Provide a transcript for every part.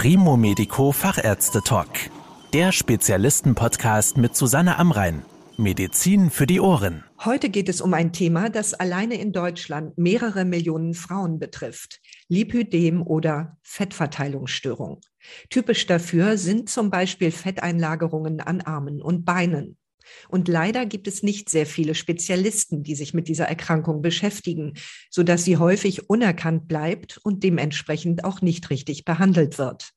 Primo Medico Fachärzte Talk. Der Spezialisten-Podcast mit Susanne Amrein. Medizin für die Ohren. Heute geht es um ein Thema, das alleine in Deutschland mehrere Millionen Frauen betrifft. Lipödem oder Fettverteilungsstörung. Typisch dafür sind zum Beispiel Fetteinlagerungen an Armen und Beinen. Und leider gibt es nicht sehr viele Spezialisten, die sich mit dieser Erkrankung beschäftigen, sodass sie häufig unerkannt bleibt und dementsprechend auch nicht richtig behandelt wird.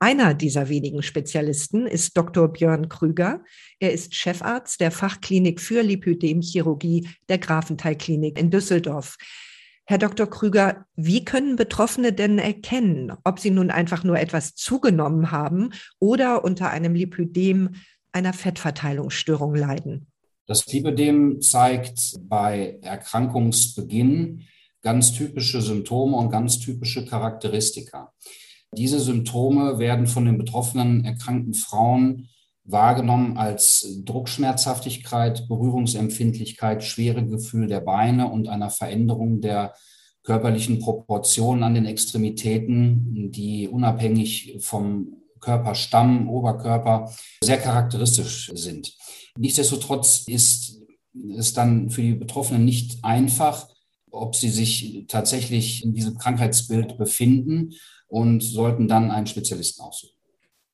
Einer dieser wenigen Spezialisten ist Dr. Björn Krüger. Er ist Chefarzt der Fachklinik für Lipödemchirurgie der Grafenthal-Klinik in Düsseldorf. Herr Dr. Krüger, wie können Betroffene denn erkennen, ob sie nun einfach nur etwas zugenommen haben oder unter einem Lipödem einer Fettverteilungsstörung leiden? Das Lipödem zeigt bei Erkrankungsbeginn ganz typische Symptome und ganz typische Charakteristika. Diese Symptome werden von den betroffenen erkrankten Frauen wahrgenommen als Druckschmerzhaftigkeit, Berührungsempfindlichkeit, schwere Gefühl der Beine und einer Veränderung der körperlichen Proportionen an den Extremitäten, die unabhängig vom Körperstamm, Oberkörper sehr charakteristisch sind. Nichtsdestotrotz ist es dann für die Betroffenen nicht einfach, ob sie sich tatsächlich in diesem Krankheitsbild befinden und sollten dann einen Spezialisten aussuchen.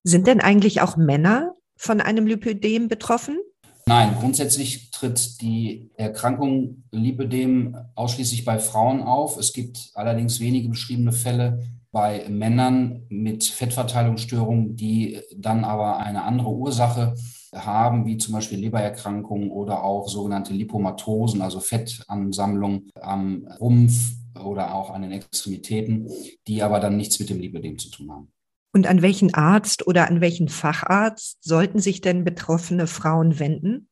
Sind denn eigentlich auch Männer von einem Lipödem betroffen? Nein, grundsätzlich tritt die Erkrankung Lipödem ausschließlich bei Frauen auf. Es gibt allerdings wenige beschriebene Fälle bei Männern mit Fettverteilungsstörungen, die dann aber eine andere Ursache haben, wie zum Beispiel Lebererkrankungen oder auch sogenannte Lipomatosen, also Fettansammlung am Rumpf oder auch an den Extremitäten, die aber dann nichts mit dem Lipödem zu tun haben. Und an welchen Arzt oder an welchen Facharzt sollten sich denn betroffene Frauen wenden?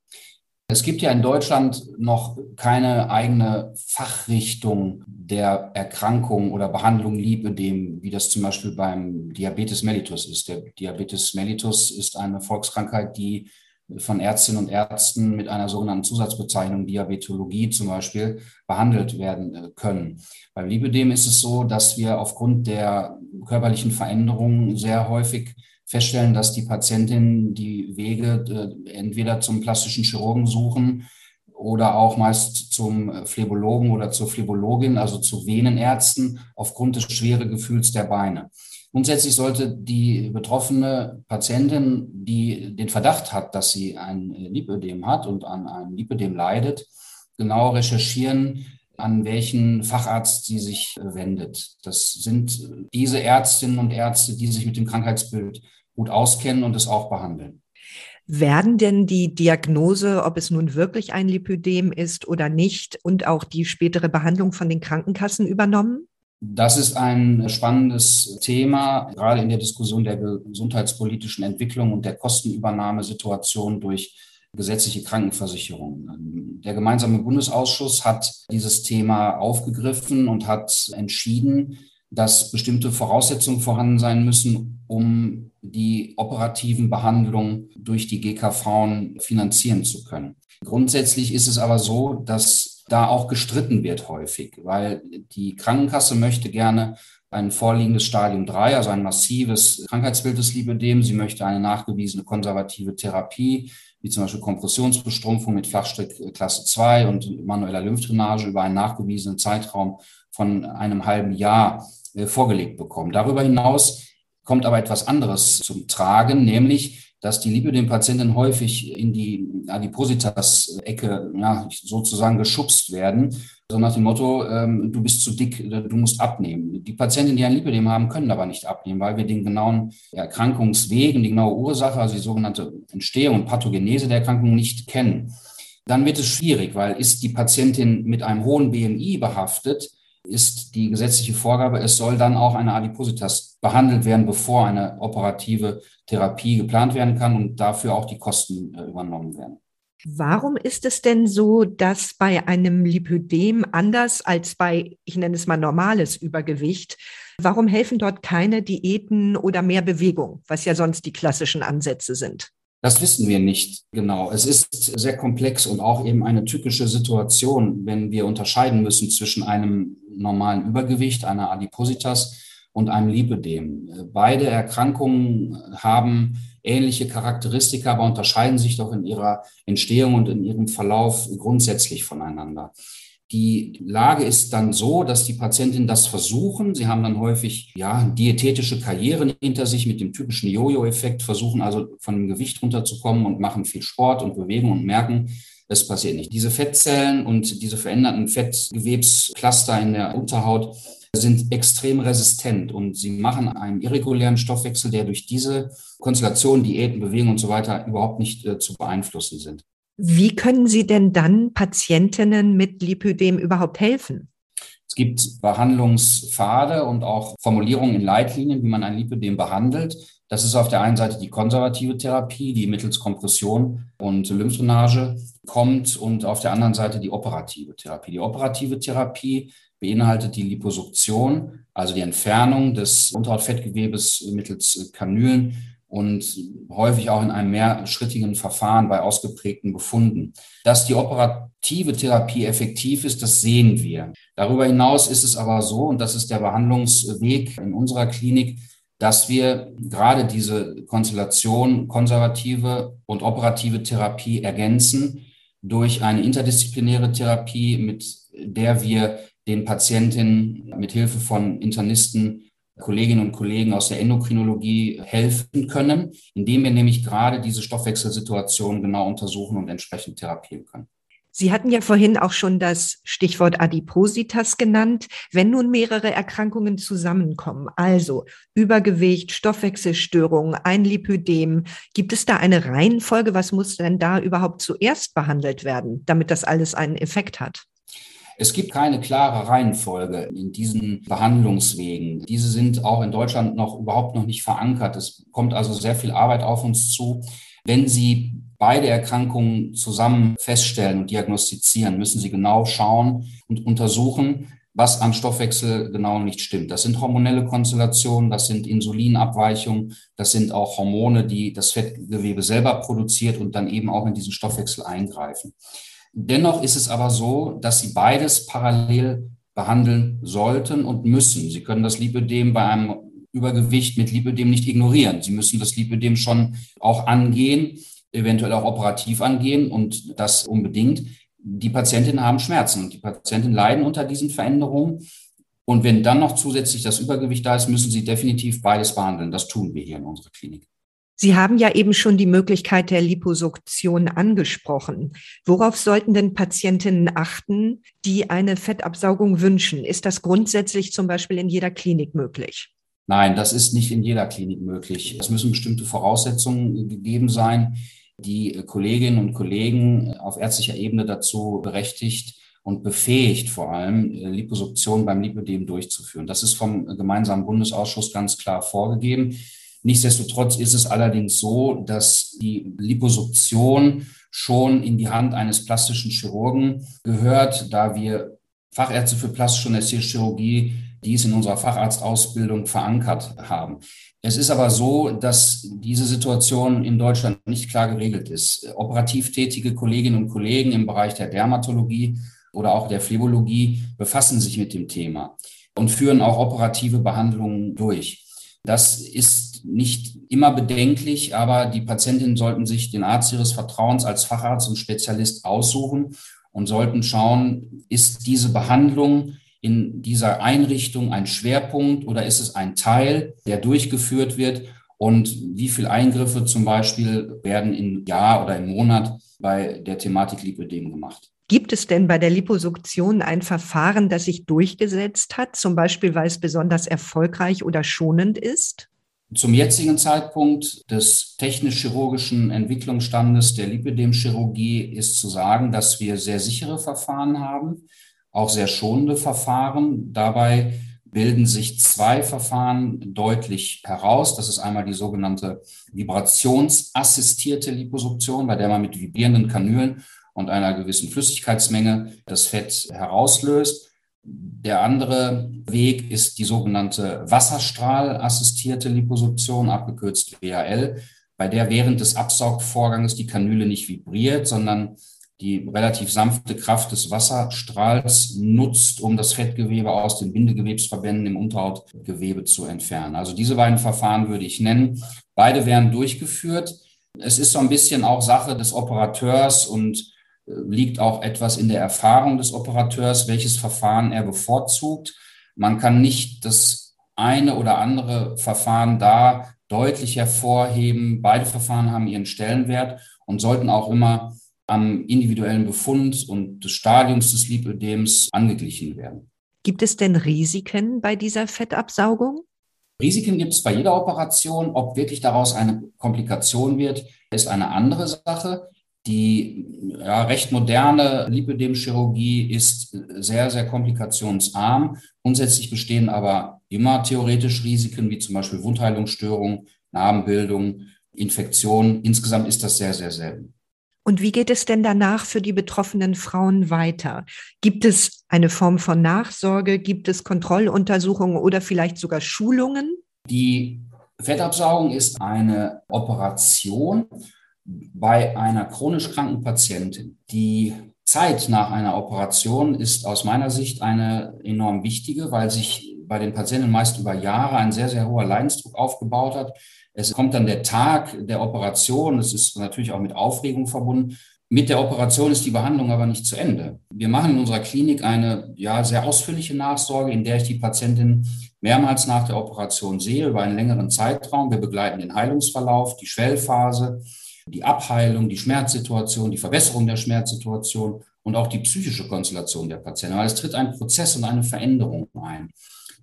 Es gibt ja in Deutschland noch keine eigene Fachrichtung der Erkrankung oder Behandlung Lipödem, wie das zum Beispiel beim Diabetes mellitus ist. Der Diabetes mellitus ist eine Volkskrankheit, die von Ärztinnen und Ärzten mit einer sogenannten Zusatzbezeichnung Diabetologie zum Beispiel behandelt werden äh, können. Beim Lipödem ist es so, dass wir aufgrund der körperlichen Veränderungen sehr häufig feststellen, dass die Patientinnen die Wege äh, entweder zum plastischen Chirurgen suchen oder auch meist zum Phlebologen oder zur Phlebologin, also zu Venenärzten, aufgrund des schweren Gefühls der Beine. Grundsätzlich sollte die betroffene Patientin, die den Verdacht hat, dass sie ein Lipödem hat und an einem Lipödem leidet, genau recherchieren, an welchen Facharzt sie sich wendet. Das sind diese Ärztinnen und Ärzte, die sich mit dem Krankheitsbild gut auskennen und es auch behandeln. Werden denn die Diagnose, ob es nun wirklich ein Lipödem ist oder nicht, und auch die spätere Behandlung von den Krankenkassen übernommen? Das ist ein spannendes Thema, gerade in der Diskussion der gesundheitspolitischen Entwicklung und der Kostenübernahmesituation durch gesetzliche Krankenversicherung. Der gemeinsame Bundesausschuss hat dieses Thema aufgegriffen und hat entschieden, dass bestimmte Voraussetzungen vorhanden sein müssen, um die operativen Behandlungen durch die GKV finanzieren zu können. Grundsätzlich ist es aber so, dass da auch gestritten wird häufig, weil die Krankenkasse möchte gerne ein vorliegendes Stadium 3, also ein massives Krankheitsbild des Lipödem. Sie möchte eine nachgewiesene konservative Therapie, wie zum Beispiel Kompressionsbestrumpfung mit Flachstrick Klasse 2 und manueller Lymphdrainage über einen nachgewiesenen Zeitraum von einem halben Jahr äh, vorgelegt bekommen. Darüber hinaus kommt aber etwas anderes zum Tragen, nämlich dass die Lipödem-Patienten häufig in die Adipositas-Ecke ja, sozusagen geschubst werden, so nach dem Motto, ähm, du bist zu dick, du musst abnehmen. Die Patienten, die ein Lipödem haben, können aber nicht abnehmen, weil wir den genauen Erkrankungsweg und die genaue Ursache, also die sogenannte Entstehung und Pathogenese der Erkrankung nicht kennen. Dann wird es schwierig, weil ist die Patientin mit einem hohen BMI behaftet, ist die gesetzliche Vorgabe, es soll dann auch eine Adipositas behandelt werden, bevor eine operative Therapie geplant werden kann und dafür auch die Kosten äh, übernommen werden. Warum ist es denn so, dass bei einem Lipödem anders als bei, ich nenne es mal normales Übergewicht, warum helfen dort keine Diäten oder mehr Bewegung, was ja sonst die klassischen Ansätze sind? Das wissen wir nicht genau. Es ist sehr komplex und auch eben eine typische Situation, wenn wir unterscheiden müssen zwischen einem normalen Übergewicht, einer Adipositas und einem Lipödem. Beide Erkrankungen haben ähnliche Charakteristika, aber unterscheiden sich doch in ihrer Entstehung und in ihrem Verlauf grundsätzlich voneinander. Die Lage ist dann so, dass die Patientinnen das versuchen. Sie haben dann häufig ja diätetische Karrieren hinter sich mit dem typischen Jojo-Effekt, versuchen also von dem Gewicht runterzukommen und machen viel Sport und Bewegung und merken, es passiert nicht. Diese Fettzellen und diese veränderten Fettgewebscluster in der Unterhaut sind extrem resistent und sie machen einen irregulären Stoffwechsel, der durch diese Konstellation, Diäten, Bewegung und so weiter überhaupt nicht äh, zu beeinflussen sind. Wie können Sie denn dann Patientinnen mit Lipödem überhaupt helfen? Es gibt Behandlungspfade und auch Formulierungen in Leitlinien, wie man ein Lipödem behandelt. Das ist auf der einen Seite die konservative Therapie, die mittels Kompression und Lymphdrainage kommt und auf der anderen Seite die operative Therapie. Die operative Therapie beinhaltet die Liposuktion, also die Entfernung des Unterhautfettgewebes mittels Kanülen und häufig auch in einem mehrschrittigen Verfahren bei ausgeprägten Befunden. Dass die operative Therapie effektiv ist, das sehen wir. Darüber hinaus ist es aber so, und das ist der Behandlungsweg in unserer Klinik, dass wir gerade diese Konstellation konservative und operative Therapie ergänzen durch eine interdisziplinäre Therapie, mit der wir den Patientinnen mit Hilfe von Internisten Kolleginnen und Kollegen aus der Endokrinologie helfen können, indem wir nämlich gerade diese Stoffwechselsituation genau untersuchen und entsprechend therapieren können. Sie hatten ja vorhin auch schon das Stichwort Adipositas genannt. Wenn nun mehrere Erkrankungen zusammenkommen, also Übergewicht, Stoffwechselstörungen, ein Lipödem, gibt es da eine Reihenfolge? Was muss denn da überhaupt zuerst behandelt werden, damit das alles einen Effekt hat? Es gibt keine klare Reihenfolge in diesen Behandlungswegen. Diese sind auch in Deutschland noch überhaupt noch nicht verankert. Es kommt also sehr viel Arbeit auf uns zu. Wenn Sie beide Erkrankungen zusammen feststellen und diagnostizieren, müssen Sie genau schauen und untersuchen, was am Stoffwechsel genau nicht stimmt. Das sind hormonelle Konstellationen, das sind Insulinabweichungen, das sind auch Hormone, die das Fettgewebe selber produziert und dann eben auch in diesen Stoffwechsel eingreifen. Dennoch ist es aber so, dass Sie beides parallel behandeln sollten und müssen. Sie können das Lipödem bei einem Übergewicht mit Lipödem nicht ignorieren. Sie müssen das Lipödem schon auch angehen, eventuell auch operativ angehen und das unbedingt. Die Patientinnen haben Schmerzen und die Patientinnen leiden unter diesen Veränderungen. Und wenn dann noch zusätzlich das Übergewicht da ist, müssen sie definitiv beides behandeln. Das tun wir hier in unserer Klinik. Sie haben ja eben schon die Möglichkeit der Liposuktion angesprochen. Worauf sollten denn Patientinnen achten, die eine Fettabsaugung wünschen? Ist das grundsätzlich zum Beispiel in jeder Klinik möglich? Nein, das ist nicht in jeder Klinik möglich. Es müssen bestimmte Voraussetzungen gegeben sein, die Kolleginnen und Kollegen auf ärztlicher Ebene dazu berechtigt und befähigt, vor allem Liposuktion beim Lipödem durchzuführen. Das ist vom gemeinsamen Bundesausschuss ganz klar vorgegeben. Nichtsdestotrotz ist es allerdings so, dass die Liposuktion schon in die Hand eines plastischen Chirurgen gehört, da wir Fachärzte für plastische und ästhetische Chirurgie dies in unserer Facharztausbildung verankert haben. Es ist aber so, dass diese Situation in Deutschland nicht klar geregelt ist. Operativ tätige Kolleginnen und Kollegen im Bereich der Dermatologie oder auch der Phlebologie befassen sich mit dem Thema und führen auch operative Behandlungen durch. Das ist nicht immer bedenklich, aber die Patientinnen sollten sich den Arzt ihres Vertrauens als Facharzt und Spezialist aussuchen und sollten schauen, ist diese Behandlung in dieser Einrichtung ein Schwerpunkt oder ist es ein Teil, der durchgeführt wird und wie viele Eingriffe zum Beispiel werden im Jahr oder im Monat bei der Thematik Lipödem gemacht. Gibt es denn bei der Liposuktion ein Verfahren, das sich durchgesetzt hat, zum Beispiel weil es besonders erfolgreich oder schonend ist? Zum jetzigen Zeitpunkt des technisch-chirurgischen Entwicklungsstandes der Lipidem-Chirurgie ist zu sagen, dass wir sehr sichere Verfahren haben, auch sehr schonende Verfahren. Dabei bilden sich zwei Verfahren deutlich heraus. Das ist einmal die sogenannte vibrationsassistierte Liposuktion, bei der man mit vibrierenden Kanülen und einer gewissen Flüssigkeitsmenge das Fett herauslöst. Der andere Weg ist die sogenannte Wasserstrahlassistierte Liposuktion, abgekürzt WAL, bei der während des Absaugvorganges die Kanüle nicht vibriert, sondern die relativ sanfte Kraft des Wasserstrahls nutzt, um das Fettgewebe aus den Bindegewebsverbänden im Unterhautgewebe zu entfernen. Also diese beiden Verfahren würde ich nennen. Beide werden durchgeführt. Es ist so ein bisschen auch Sache des Operateurs und liegt auch etwas in der Erfahrung des Operateurs, welches Verfahren er bevorzugt. Man kann nicht das eine oder andere Verfahren da deutlich hervorheben. Beide Verfahren haben ihren Stellenwert und sollten auch immer am individuellen Befund und des Stadiums des Lipödems angeglichen werden. Gibt es denn Risiken bei dieser Fettabsaugung? Risiken gibt es bei jeder Operation. Ob wirklich daraus eine Komplikation wird, ist eine andere Sache. Die ja, recht moderne Lipödemchirurgie ist sehr, sehr komplikationsarm. Grundsätzlich bestehen aber immer theoretisch Risiken, wie zum Beispiel Wundheilungsstörungen, Narbenbildung, Infektionen. Insgesamt ist das sehr, sehr selten. Und wie geht es denn danach für die betroffenen Frauen weiter? Gibt es eine Form von Nachsorge? Gibt es Kontrolluntersuchungen oder vielleicht sogar Schulungen? Die Fettabsaugung ist eine Operation bei einer chronisch kranken Patientin. Die Zeit nach einer Operation ist aus meiner Sicht eine enorm wichtige, weil sich bei den Patienten meist über Jahre ein sehr, sehr hoher Leidensdruck aufgebaut hat. Es kommt dann der Tag der Operation. Es ist natürlich auch mit Aufregung verbunden. Mit der Operation ist die Behandlung aber nicht zu Ende. Wir machen in unserer Klinik eine ja, sehr ausführliche Nachsorge, in der ich die Patientin mehrmals nach der Operation sehe, über einen längeren Zeitraum. Wir begleiten den Heilungsverlauf, die Schwellphase, die Abheilung, die Schmerzsituation, die Verbesserung der Schmerzsituation und auch die psychische Konstellation der Patienten. Weil es tritt ein Prozess und eine Veränderung ein.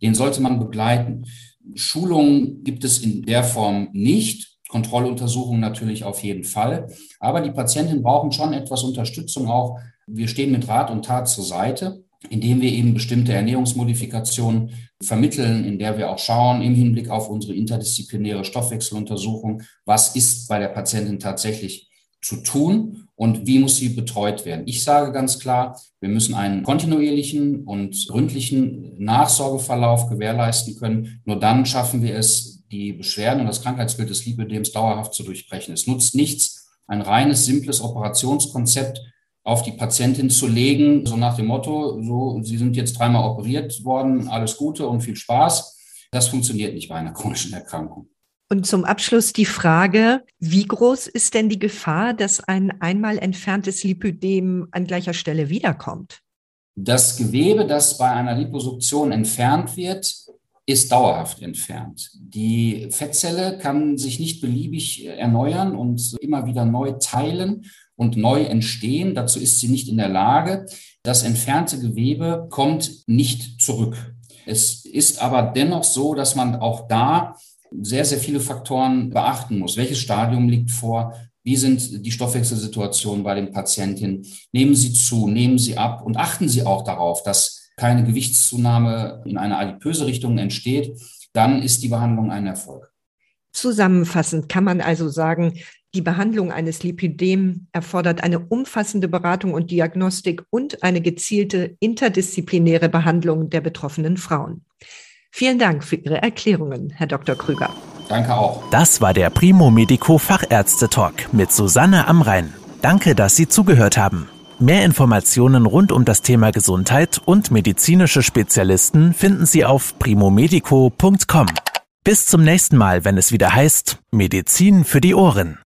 Den sollte man begleiten. Schulungen gibt es in der Form nicht. Kontrolluntersuchungen natürlich auf jeden Fall. Aber die Patientinnen brauchen schon etwas Unterstützung auch. Wir stehen mit Rat und Tat zur Seite, indem wir eben bestimmte Ernährungsmodifikationen vermitteln, in der wir auch schauen im Hinblick auf unsere interdisziplinäre Stoffwechseluntersuchung, was ist bei der Patientin tatsächlich zu tun und wie muss sie betreut werden. Ich sage ganz klar, wir müssen einen kontinuierlichen und gründlichen Nachsorgeverlauf gewährleisten können. Nur dann schaffen wir es, die Beschwerden und das Krankheitsbild des Lipödems dauerhaft zu durchbrechen. Es nutzt nichts, ein reines, simples Operationskonzept auf die Patientin zu legen, so nach dem Motto, so, Sie sind jetzt dreimal operiert worden, alles Gute und viel Spaß. Das funktioniert nicht bei einer chronischen Erkrankung. Und zum Abschluss die Frage, wie groß ist denn die Gefahr, dass ein einmal entferntes Lipödem an gleicher Stelle wiederkommt? Das Gewebe, das bei einer Liposuktion entfernt wird, ist dauerhaft entfernt. Die Fettzelle kann sich nicht beliebig erneuern und immer wieder neu teilen und neu entstehen. Dazu ist sie nicht in der Lage. Das entfernte Gewebe kommt nicht zurück. Es ist aber dennoch so, dass man auch da sehr, sehr viele Faktoren beachten muss. Welches Stadium liegt vor? Wie sind die Stoffwechselsituationen bei den Patientinnen? Nehmen Sie zu, nehmen Sie ab und achten Sie auch darauf, dass keine Gewichtszunahme in eine adipöse Richtung entsteht. Dann ist die Behandlung ein Erfolg. Zusammenfassend kann man also sagen, die Behandlung eines Lipidem erfordert eine umfassende Beratung und Diagnostik und eine gezielte interdisziplinäre Behandlung der betroffenen Frauen. Vielen Dank für Ihre Erklärungen, Herr Dr. Krüger. Danke auch. Das war der Primo Medico Fachärzte Talk mit Susanne Amrein. Danke, dass Sie zugehört haben. Mehr Informationen rund um das Thema Gesundheit und medizinische Spezialisten finden Sie auf primomedico.com. Bis zum nächsten Mal, wenn es wieder heißt Medizin für die Ohren.